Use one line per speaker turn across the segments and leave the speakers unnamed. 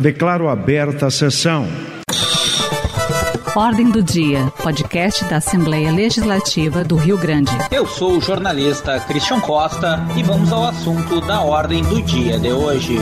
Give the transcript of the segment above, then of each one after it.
Declaro aberta a sessão.
Ordem do Dia, podcast da Assembleia Legislativa do Rio Grande.
Eu sou o jornalista Christian Costa e vamos ao assunto da Ordem do Dia de hoje.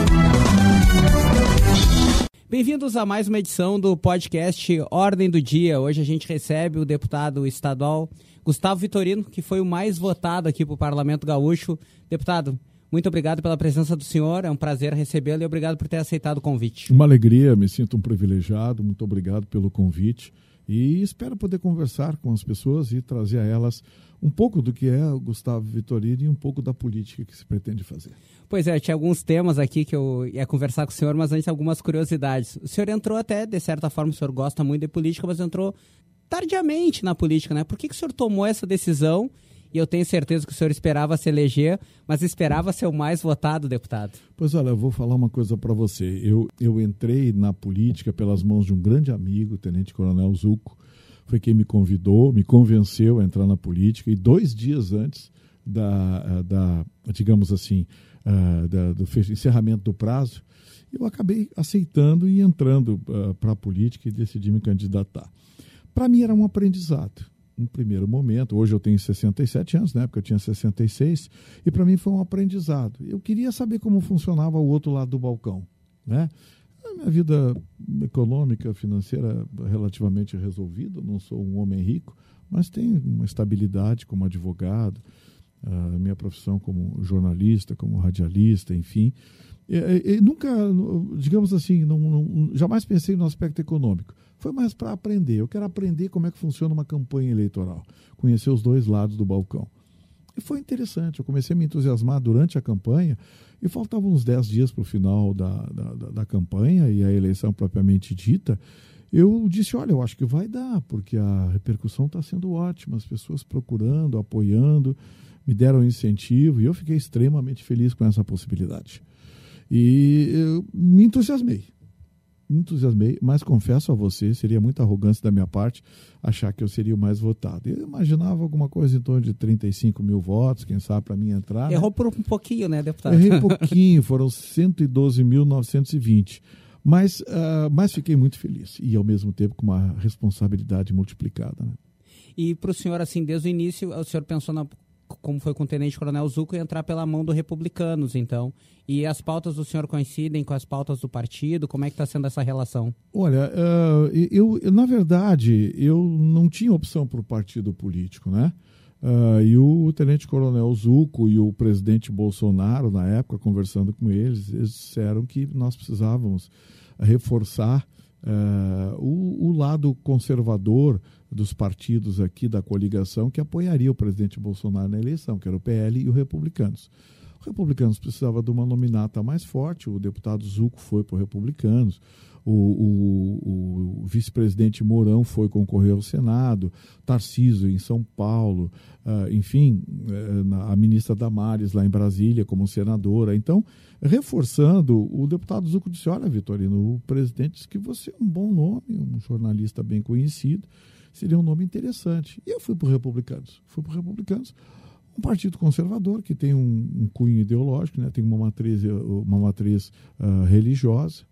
Bem-vindos a mais uma edição do podcast Ordem do Dia. Hoje a gente recebe o deputado estadual Gustavo Vitorino, que foi o mais votado aqui para o Parlamento Gaúcho. Deputado, muito obrigado pela presença do senhor, é um prazer recebê-lo e obrigado por ter aceitado o convite.
Uma alegria, me sinto um privilegiado, muito obrigado pelo convite e espero poder conversar com as pessoas e trazer a elas um pouco do que é o Gustavo Vitorino e um pouco da política que se pretende fazer.
Pois é, tinha alguns temas aqui que eu ia conversar com o senhor, mas antes algumas curiosidades. O senhor entrou até, de certa forma, o senhor gosta muito de política, mas entrou tardiamente na política, né? Por que, que o senhor tomou essa decisão e eu tenho certeza que o senhor esperava se eleger, mas esperava ser o mais votado deputado.
Pois olha, eu vou falar uma coisa para você. Eu, eu entrei na política pelas mãos de um grande amigo, o Tenente Coronel Zuco, foi quem me convidou, me convenceu a entrar na política, e dois dias antes da, da digamos assim, uh, da, do encerramento do prazo, eu acabei aceitando e entrando uh, para a política e decidi me candidatar. Para mim era um aprendizado um primeiro momento. Hoje eu tenho 67 anos, na época eu tinha 66, e para mim foi um aprendizado. Eu queria saber como funcionava o outro lado do balcão. Né? A minha vida econômica, financeira relativamente resolvida, não sou um homem rico, mas tenho uma estabilidade como advogado, a minha profissão como jornalista, como radialista, enfim. E, e, nunca, digamos assim, não, não, jamais pensei no aspecto econômico. Foi mais para aprender. Eu quero aprender como é que funciona uma campanha eleitoral, conhecer os dois lados do balcão. E foi interessante. Eu comecei a me entusiasmar durante a campanha e faltavam uns 10 dias para o final da, da, da campanha e a eleição propriamente dita. Eu disse: olha, eu acho que vai dar, porque a repercussão está sendo ótima, as pessoas procurando, apoiando, me deram incentivo e eu fiquei extremamente feliz com essa possibilidade. E eu me entusiasmei. Me entusiasmei, mas confesso a você, seria muita arrogância da minha parte achar que eu seria o mais votado. Eu imaginava alguma coisa em torno de 35 mil votos, quem sabe, para mim entrar.
Né? Errou né? por um pouquinho, né, deputado?
Errei um pouquinho, foram 112.920. Mas, uh, mas fiquei muito feliz e, ao mesmo tempo, com uma responsabilidade multiplicada. Né?
E para o senhor, assim, desde o início, o senhor pensou na como foi com o Tenente Coronel Zuco, entrar pela mão do Republicanos, então. E as pautas do senhor coincidem com as pautas do partido? Como é que está sendo essa relação?
Olha, uh, eu, na verdade, eu não tinha opção para o partido político, né? Uh, e o Tenente Coronel Zuco e o presidente Bolsonaro, na época, conversando com eles, eles disseram que nós precisávamos reforçar uh, o, o lado conservador dos partidos aqui da coligação que apoiaria o presidente Bolsonaro na eleição, que era o PL e o Republicanos. O Republicanos precisava de uma nominata mais forte, o deputado Zuco foi para o Republicanos, o, o, o vice-presidente Mourão foi concorrer ao Senado, Tarciso em São Paulo, uh, enfim, uh, a ministra Damares lá em Brasília como senadora. Então, reforçando, o deputado Zuco disse: Olha, Vitorino, o presidente disse que você é um bom nome, um jornalista bem conhecido seria um nome interessante. E eu fui para os republicanos. Fui para os republicanos, um partido conservador que tem um, um, cunho ideológico, né? tem uma matriz, uma matriz uh, religiosa.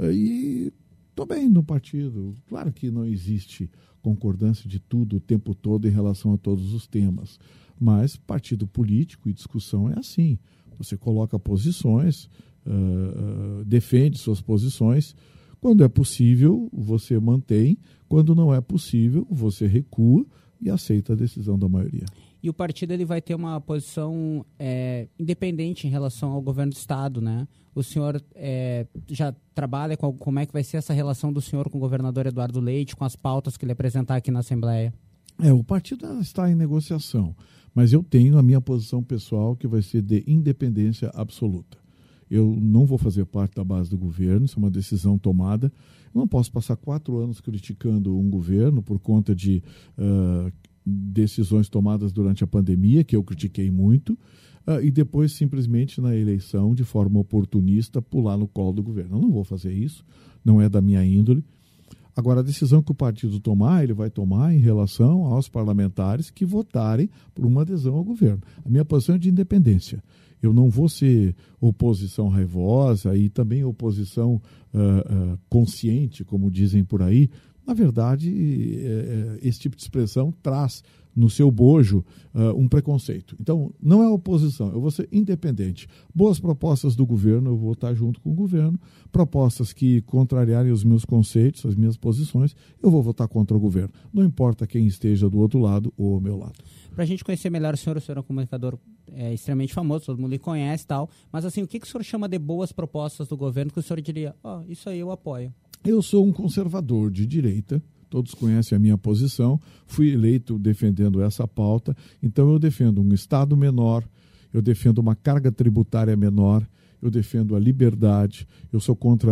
E estou bem no partido. Claro que não existe concordância de tudo o tempo todo em relação a todos os temas. Mas partido político e discussão é assim. Você coloca posições, uh, defende suas posições. Quando é possível, você mantém quando não é possível, você recua e aceita a decisão da maioria.
E o partido ele vai ter uma posição é, independente em relação ao governo do Estado, né? O senhor é, já trabalha com como é que vai ser essa relação do senhor com o governador Eduardo Leite, com as pautas que ele apresentar aqui na Assembleia?
É, o partido está em negociação, mas eu tenho a minha posição pessoal que vai ser de independência absoluta. Eu não vou fazer parte da base do governo, isso é uma decisão tomada. Eu não posso passar quatro anos criticando um governo por conta de uh, decisões tomadas durante a pandemia, que eu critiquei muito, uh, e depois simplesmente na eleição, de forma oportunista, pular no colo do governo. Eu não vou fazer isso, não é da minha índole. Agora, a decisão que o partido tomar, ele vai tomar em relação aos parlamentares que votarem por uma adesão ao governo. A minha posição é de independência. Eu não vou ser oposição raivosa e também oposição uh, uh, consciente, como dizem por aí. Na verdade, uh, esse tipo de expressão traz no seu bojo uh, um preconceito. Então, não é oposição, eu vou ser independente. Boas propostas do governo, eu vou estar junto com o governo. Propostas que contrariarem os meus conceitos, as minhas posições, eu vou votar contra o governo. Não importa quem esteja do outro lado ou ao meu lado.
Para a gente conhecer melhor o senhor, o senhor é um comunicador é, extremamente famoso, todo mundo lhe conhece e tal. Mas assim, o que, que o senhor chama de boas propostas do governo que o senhor diria, ó, oh, isso aí eu apoio?
Eu sou um conservador de direita, todos conhecem a minha posição, fui eleito defendendo essa pauta, então eu defendo um Estado menor, eu defendo uma carga tributária menor, eu defendo a liberdade, eu sou contra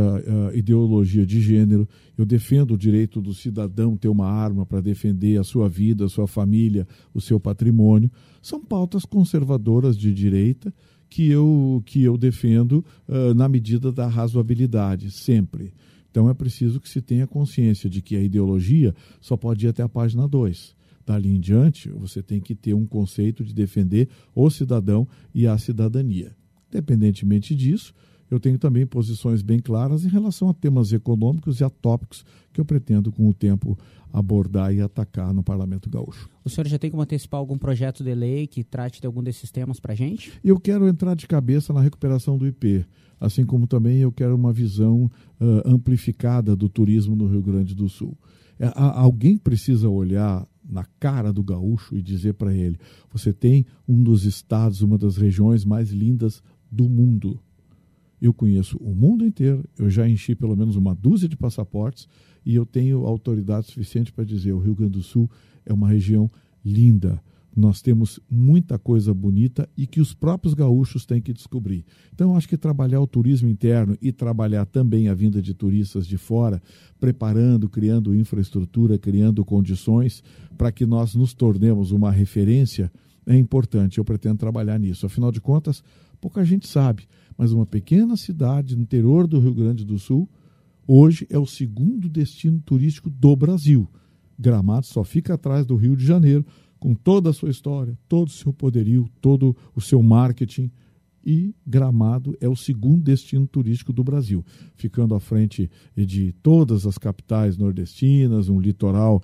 a ideologia de gênero, eu defendo o direito do cidadão ter uma arma para defender a sua vida, a sua família, o seu patrimônio. São pautas conservadoras de direita que eu, que eu defendo uh, na medida da razoabilidade, sempre. Então é preciso que se tenha consciência de que a ideologia só pode ir até a página 2. Dali em diante, você tem que ter um conceito de defender o cidadão e a cidadania. Independentemente disso, eu tenho também posições bem claras em relação a temas econômicos e a tópicos que eu pretendo, com o tempo, abordar e atacar no Parlamento Gaúcho.
O senhor já tem como antecipar algum projeto de lei que trate de algum desses temas para a gente?
Eu quero entrar de cabeça na recuperação do IP assim como também eu quero uma visão uh, amplificada do turismo no Rio Grande do Sul. É, alguém precisa olhar na cara do gaúcho e dizer para ele: você tem um dos estados, uma das regiões mais lindas do mundo. Eu conheço o mundo inteiro, eu já enchi pelo menos uma dúzia de passaportes e eu tenho autoridade suficiente para dizer: o Rio Grande do Sul é uma região linda nós temos muita coisa bonita e que os próprios gaúchos têm que descobrir. Então, acho que trabalhar o turismo interno e trabalhar também a vinda de turistas de fora, preparando, criando infraestrutura, criando condições para que nós nos tornemos uma referência, é importante. Eu pretendo trabalhar nisso. Afinal de contas, pouca gente sabe, mas uma pequena cidade no interior do Rio Grande do Sul, hoje é o segundo destino turístico do Brasil. Gramado só fica atrás do Rio de Janeiro com toda a sua história, todo o seu poderio, todo o seu marketing. E Gramado é o segundo destino turístico do Brasil, ficando à frente de todas as capitais nordestinas, um litoral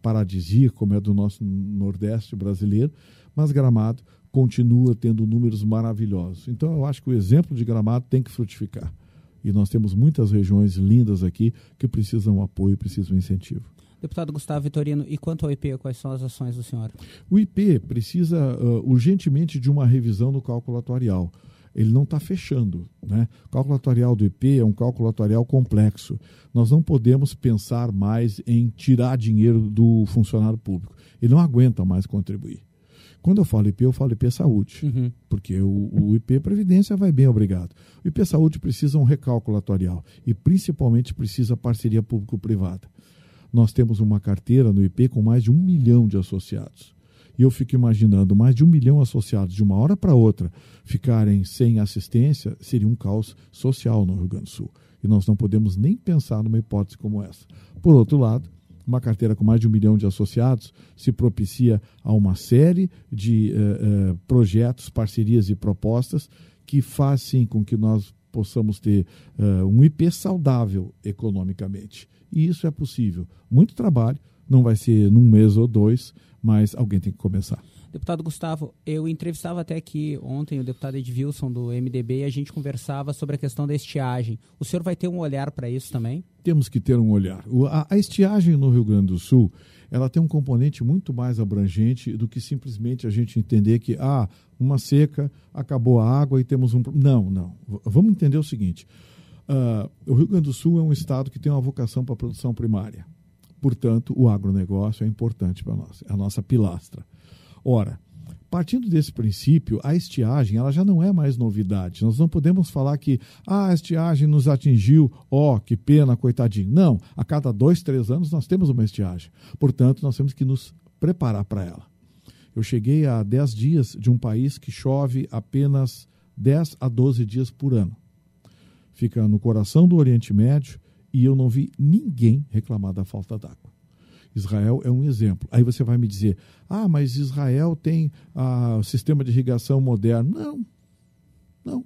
paradisíaco, como é do nosso Nordeste brasileiro, mas Gramado continua tendo números maravilhosos. Então, eu acho que o exemplo de Gramado tem que frutificar. E nós temos muitas regiões lindas aqui que precisam apoio, precisam incentivo.
Deputado Gustavo Vitorino, e quanto ao IP, quais são as ações do senhor?
O IP precisa uh, urgentemente de uma revisão no cálculo atuarial. Ele não está fechando. Né? O cálculo atuarial do IP é um cálculo atuarial complexo. Nós não podemos pensar mais em tirar dinheiro do funcionário público. Ele não aguenta mais contribuir. Quando eu falo IP, eu falo IP Saúde, uhum. porque o, o, IP Previdência vai bem, obrigado. O IP Saúde precisa um recálculo atuarial e principalmente precisa parceria público-privada nós temos uma carteira no IP com mais de um milhão de associados. E eu fico imaginando, mais de um milhão de associados de uma hora para outra ficarem sem assistência, seria um caos social no Rio Grande do Sul. E nós não podemos nem pensar numa hipótese como essa. Por outro lado, uma carteira com mais de um milhão de associados se propicia a uma série de uh, uh, projetos, parcerias e propostas que fazem com que nós possamos ter uh, um IP saudável economicamente. E isso é possível. Muito trabalho, não vai ser num mês ou dois, mas alguém tem que começar.
Deputado Gustavo, eu entrevistava até aqui ontem o deputado Edvilson do MDB e a gente conversava sobre a questão da estiagem. O senhor vai ter um olhar para isso também?
Temos que ter um olhar. A estiagem no Rio Grande do Sul, ela tem um componente muito mais abrangente do que simplesmente a gente entender que, ah, uma seca, acabou a água e temos um... Não, não. Vamos entender o seguinte. Uh, o Rio Grande do Sul é um estado que tem uma vocação para a produção primária. Portanto, o agronegócio é importante para nós, é a nossa pilastra. Ora, partindo desse princípio, a estiagem ela já não é mais novidade. Nós não podemos falar que ah, a estiagem nos atingiu, ó, oh, que pena, coitadinho. Não, a cada dois, três anos nós temos uma estiagem. Portanto, nós temos que nos preparar para ela. Eu cheguei a 10 dias de um país que chove apenas 10 a 12 dias por ano fica no coração do Oriente Médio e eu não vi ninguém reclamar da falta d'água. Israel é um exemplo. Aí você vai me dizer: ah, mas Israel tem ah, sistema de irrigação moderno. Não, Não.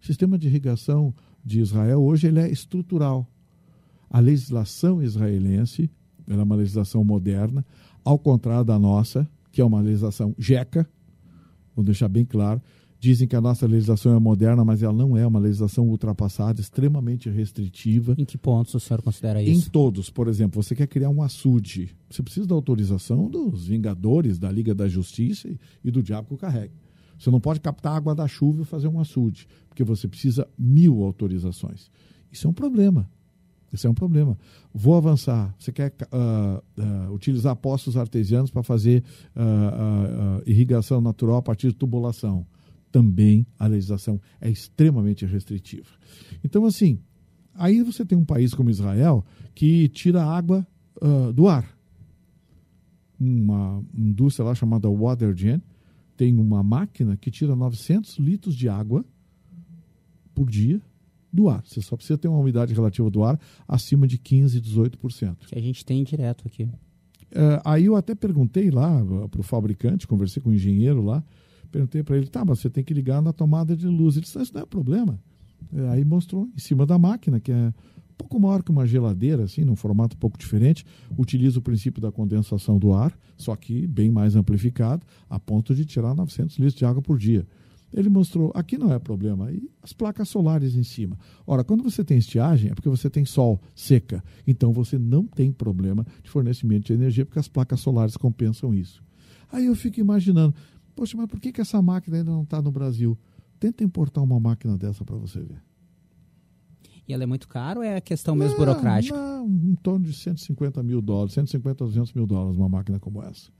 O sistema de irrigação de Israel hoje ele é estrutural. A legislação israelense é uma legislação moderna, ao contrário da nossa, que é uma legislação jeca, vou deixar bem claro. Dizem que a nossa legislação é moderna, mas ela não é uma legislação ultrapassada, extremamente restritiva.
Em que pontos o senhor considera isso?
Em todos. Por exemplo, você quer criar um açude. Você precisa da autorização dos Vingadores, da Liga da Justiça e do Diabo que o carrega. Você não pode captar água da chuva e fazer um açude, porque você precisa mil autorizações. Isso é um problema. Isso é um problema. Vou avançar. Você quer uh, uh, utilizar poços artesianos para fazer uh, irrigação natural a partir de tubulação. Também a legislação é extremamente restritiva. Então, assim, aí você tem um país como Israel que tira água do ar. Uma indústria lá chamada Watergen tem uma máquina que tira 900 litros de água por dia do ar. Você só precisa ter uma umidade relativa do ar acima de 15, 18%.
Que a gente tem direto aqui.
É, aí eu até perguntei lá para o fabricante, conversei com o engenheiro lá, perguntei para ele, tá, mas você tem que ligar na tomada de luz. Ele disse, isso não é problema. É, aí mostrou em cima da máquina, que é um pouco maior que uma geladeira, assim, num formato um pouco diferente, utiliza o princípio da condensação do ar, só que bem mais amplificado, a ponto de tirar 900 litros de água por dia. Ele mostrou, aqui não é problema, e as placas solares em cima. Ora, quando você tem estiagem, é porque você tem sol, seca. Então você não tem problema de fornecimento de energia, porque as placas solares compensam isso. Aí eu fico imaginando, poxa, mas por que, que essa máquina ainda não está no Brasil? Tenta importar uma máquina dessa para você ver.
E ela é muito cara ou é a questão mesmo não, burocrática?
Não, em torno de 150 mil dólares, 150 a 200 mil dólares uma máquina como essa.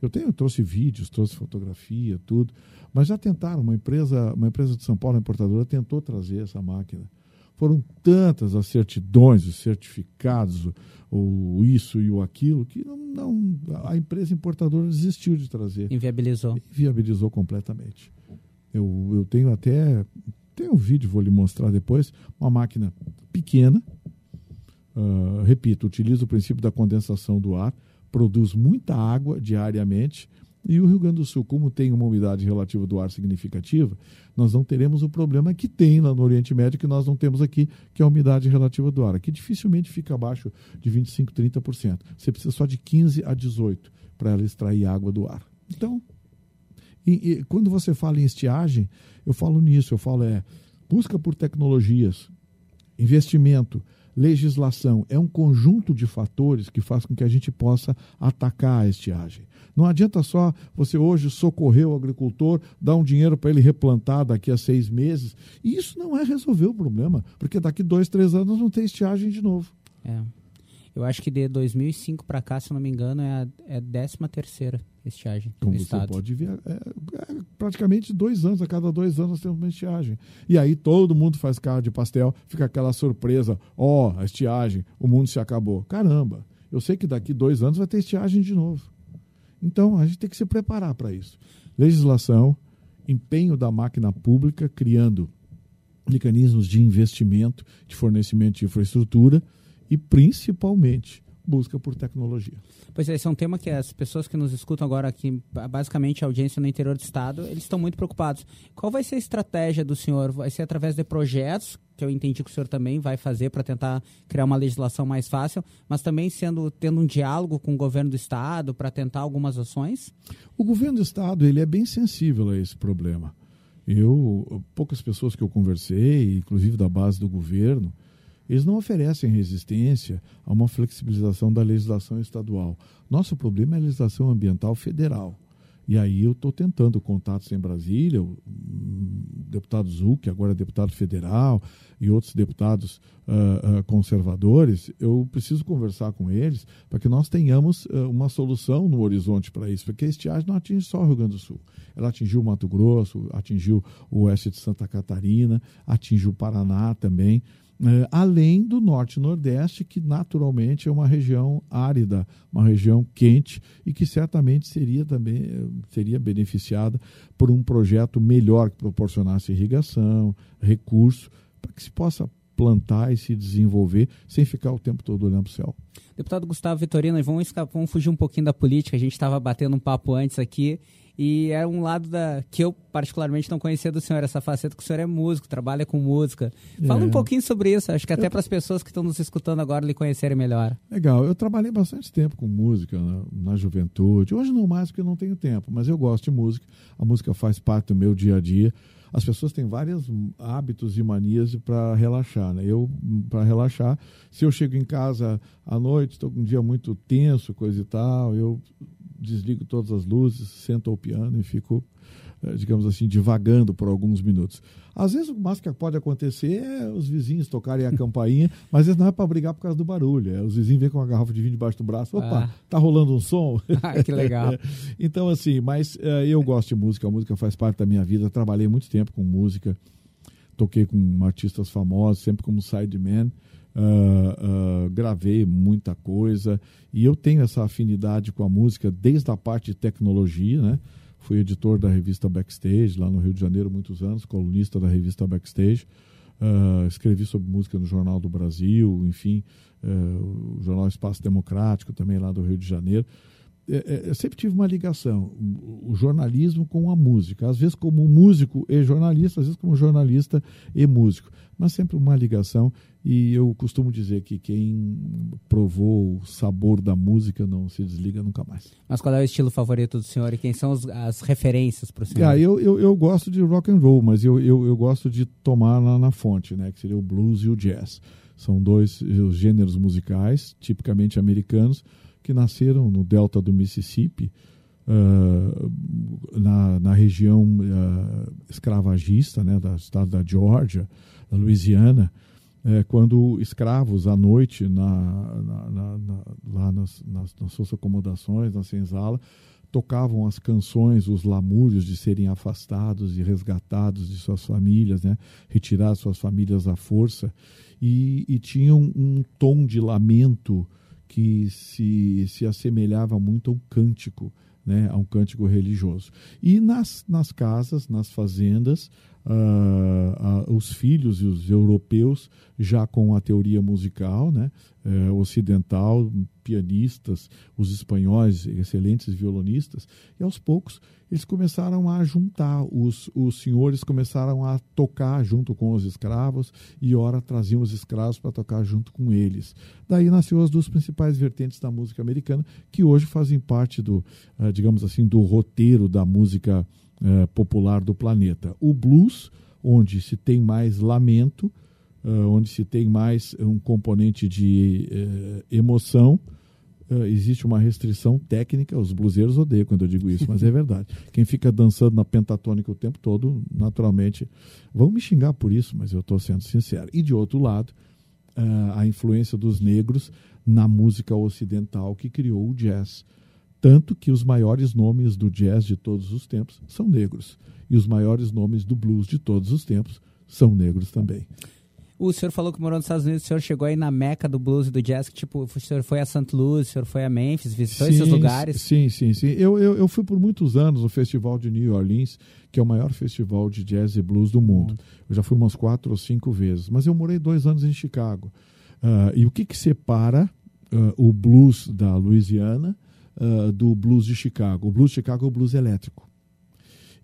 Eu tenho, eu trouxe vídeos, trouxe fotografia, tudo. Mas já tentaram, uma empresa, uma empresa de São Paulo, importadora, tentou trazer essa máquina. Foram tantas as certidões, os certificados, o isso e o aquilo, que não, não, a empresa importadora desistiu de trazer.
Inviabilizou.
Inviabilizou completamente. Eu, eu tenho até. Tem um vídeo, vou lhe mostrar depois. Uma máquina pequena. Uh, repito, utiliza o princípio da condensação do ar produz muita água diariamente. E o Rio Grande do Sul, como tem uma umidade relativa do ar significativa, nós não teremos o problema que tem lá no Oriente Médio, que nós não temos aqui, que é a umidade relativa do ar. Aqui dificilmente fica abaixo de 25%, 30%. Você precisa só de 15% a 18% para ela extrair água do ar. Então, e, e, quando você fala em estiagem, eu falo nisso, eu falo é busca por tecnologias, investimento, legislação é um conjunto de fatores que faz com que a gente possa atacar a estiagem. Não adianta só você hoje socorrer o agricultor, dar um dinheiro para ele replantar daqui a seis meses. E isso não é resolver o problema, porque daqui dois, três anos não tem estiagem de novo.
É. Eu acho que de 2005 para cá, se não me engano, é a, é a 13 terceira estiagem
Como você
estado.
pode ver, é, é, praticamente dois anos, a cada dois anos nós temos uma estiagem. E aí todo mundo faz cara de pastel, fica aquela surpresa, ó, oh, a estiagem, o mundo se acabou. Caramba, eu sei que daqui dois anos vai ter estiagem de novo. Então a gente tem que se preparar para isso. Legislação, empenho da máquina pública, criando mecanismos de investimento, de fornecimento de infraestrutura, e principalmente busca por tecnologia.
Pois é, esse é um tema que as pessoas que nos escutam agora aqui, basicamente a audiência no interior do estado, eles estão muito preocupados. Qual vai ser a estratégia do senhor? Vai ser através de projetos, que eu entendi que o senhor também vai fazer para tentar criar uma legislação mais fácil, mas também sendo tendo um diálogo com o governo do estado para tentar algumas ações?
O governo do estado, ele é bem sensível a esse problema. Eu, poucas pessoas que eu conversei, inclusive da base do governo, eles não oferecem resistência a uma flexibilização da legislação estadual. Nosso problema é a legislação ambiental federal. E aí eu estou tentando contatos em Brasília, o deputado Zul, que agora é deputado federal, e outros deputados uh, uh, conservadores, eu preciso conversar com eles para que nós tenhamos uh, uma solução no horizonte para isso, porque a estiagem não atinge só o Rio Grande do Sul. Ela atingiu o Mato Grosso, atingiu o oeste de Santa Catarina, atingiu o Paraná também. É, além do norte e nordeste, que naturalmente é uma região árida, uma região quente e que certamente seria também seria beneficiada por um projeto melhor que proporcionasse irrigação, recurso, para que se possa plantar e se desenvolver sem ficar o tempo todo olhando para o céu.
Deputado Gustavo Vitorino, vamos, vamos fugir um pouquinho da política, a gente estava batendo um papo antes aqui E é um lado da que eu particularmente não conhecia do senhor, essa faceta que o senhor é músico, trabalha com música. Fala
É.
um pouquinho sobre isso, acho que até para as pessoas que estão nos escutando agora lhe conhecerem melhor.
Legal, eu trabalhei bastante tempo com música na, na juventude. Hoje não mais porque eu não tenho tempo, mas eu gosto de música. A música faz parte do meu dia a dia. As pessoas têm vários hábitos e manias para relaxar. Né? Eu, para relaxar, se eu chego em casa à noite, estou com um dia muito tenso, coisa e tal, eu desligo todas as luzes, sento ao piano e fico, digamos assim, divagando por alguns minutos. Às vezes o mais que pode acontecer é os vizinhos tocarem a campainha, mas isso não é para brigar por causa do barulho. É os vizinhos vêm com uma garrafa de vinho debaixo do braço. Opa,
Ah.
tá rolando um som?
Ah, que legal.
então, assim, mas eh, eu gosto de música, a música faz parte da minha vida. Trabalhei muito tempo com música, toquei com artistas famosos, sempre como sideman. ah, ah, gravei muita coisa e eu tenho essa afinidade com a música desde a parte de tecnologia, né? Fui editor da revista Backstage lá no Rio de Janeiro muitos anos, colunista da revista Backstage. Ah, escrevi sobre música no Jornal do Brasil, enfim, ah, o Jornal Espaço Democrático também lá do Rio de Janeiro. É, é, eu sempre tive uma ligação, o, jornalismo com a música. Às vezes como músico e jornalista, às vezes como jornalista e músico. Mas sempre uma ligação. E eu costumo dizer que quem provou o sabor da música não se desliga nunca mais.
Mas qual é o estilo favorito do senhor e quem são os- as referências para o senhor?
Ah, eu, eu, eu gosto de rock and roll, mas eu, eu, eu gosto de tomar lá na fonte, né? Que seria o blues e o jazz. São dois os gêneros musicais, tipicamente americanos, que nasceram no delta do Mississippi, ah, na, na região ah, escravagista, né? Da estado da Georgia, da Louisiana, é, quando escravos à noite na- na- na- lá nas, nas, nas suas acomodações, na senzala, tocavam as canções, os lamúrios de serem afastados e resgatados de suas famílias, né? retirar suas famílias à força, e, e tinham um tom de lamento que se, se assemelhava muito a um cântico, né? a um cântico religioso. E nas, nas casas, nas fazendas, ah, ah, os filhos e os europeus já com a teoria musical, né, eh, ocidental, pianistas, os espanhóis, excelentes violonistas, e aos poucos eles começaram a juntar, os, os senhores começaram a tocar junto com os escravos e ora traziam os escravos para tocar junto com eles. Daí nasceu as duas principais vertentes da música americana, que hoje fazem parte do, ah, digamos assim, do roteiro da música eh, popular do planeta. O blues, onde se tem mais lamento, eh, onde se tem mais um componente de eh, emoção, eh, existe uma restrição técnica. Os bluseiros odeiam quando eu digo isso, mas é verdade. Quem fica dançando na pentatônica o tempo todo, naturalmente, vão me xingar por isso, mas eu estou sendo sincero. E de outro lado, a influência dos negros na música ocidental que criou o jazz. Tanto que os maiores nomes do jazz de todos os tempos são negros. E os maiores nomes do blues de todos os tempos são negros também.
O senhor falou que morou nos Estados Unidos, o senhor chegou aí na meca do blues e do jazz, que tipo, o senhor foi a St. Louis, o senhor foi a Memphis, visitou esses lugares.
Sim, sim, sim. Eu, eu, eu fui por muitos anos no Festival de New Orleans, que é o maior festival de jazz e blues do mundo. Eu já fui umas quatro ou cinco vezes. Mas eu morei dois anos em Chicago. Ah, e o que, que separa ah, o blues da Louisiana ah, do blues de Chicago? O blues de Chicago é o blues elétrico.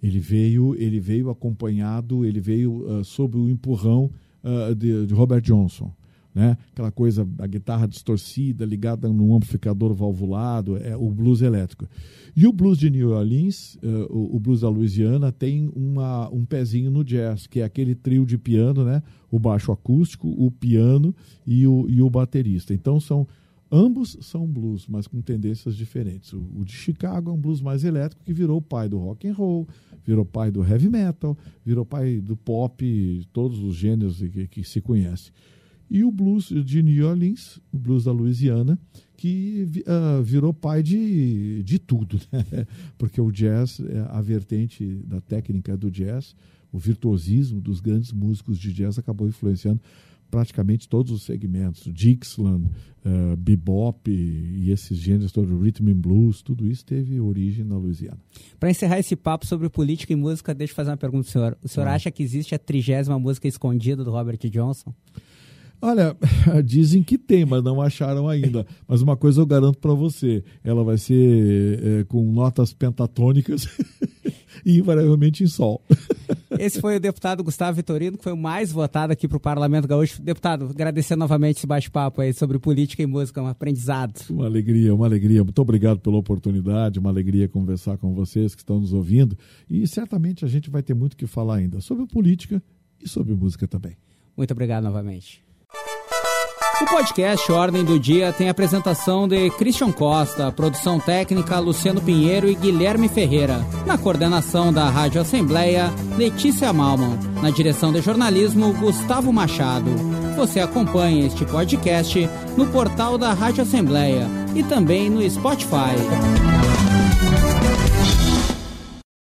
Ele veio, ele veio acompanhado, ele veio ah, sob o empurrão ah, de, de Robert Johnson. Né? Aquela coisa, a guitarra distorcida, ligada num amplificador valvulado, é o blues elétrico. E o blues de New Orleans, ah, o, o blues da Louisiana, tem uma, um pezinho no jazz, que é aquele trio de piano, né? o baixo acústico, o piano e o, e o baterista. Então são Ambos são blues, mas com tendências diferentes. O, o de Chicago é um blues mais elétrico que virou pai do rock and roll, virou pai do heavy metal, virou pai do pop, todos os gêneros que, que se conhece. E o blues de New Orleans, o blues da Louisiana, que ah, virou pai de, de tudo, né? porque o jazz, é a vertente da técnica do jazz, o virtuosismo dos grandes músicos de jazz acabou influenciando praticamente todos os segmentos, Dixieland, eh, bebop e esses gêneros todos, rhythm and blues, tudo isso teve origem na Louisiana.
Para encerrar esse papo sobre política e música, deixa eu fazer uma pergunta pro senhor. O senhor
Ah.
acha que existe a trigésima música escondida do Robert Johnson?
Olha, dizem que tem, mas não acharam ainda. Mas uma coisa eu garanto para você: ela vai ser é, com notas pentatônicas e invariavelmente em sol.
Esse foi o deputado Gustavo Vitorino, que foi o mais votado aqui para o Parlamento Gaúcho. Deputado, agradecer novamente esse bate-papo aí sobre política e música, um aprendizado.
Uma alegria, uma alegria. Muito obrigado pela oportunidade, uma alegria conversar com vocês que estão nos ouvindo. E certamente a gente vai ter muito que falar ainda sobre política e sobre música também.
Muito obrigado novamente. O podcast Ordem do Dia tem apresentação de Christian Costa, produção técnica Luciano Pinheiro e Guilherme Ferreira. Na coordenação da Rádio Assembleia, Letícia Malman. Na direção de jornalismo, Gustavo Machado. Você acompanha este podcast no portal da Rádio Assembleia e também no Spotify.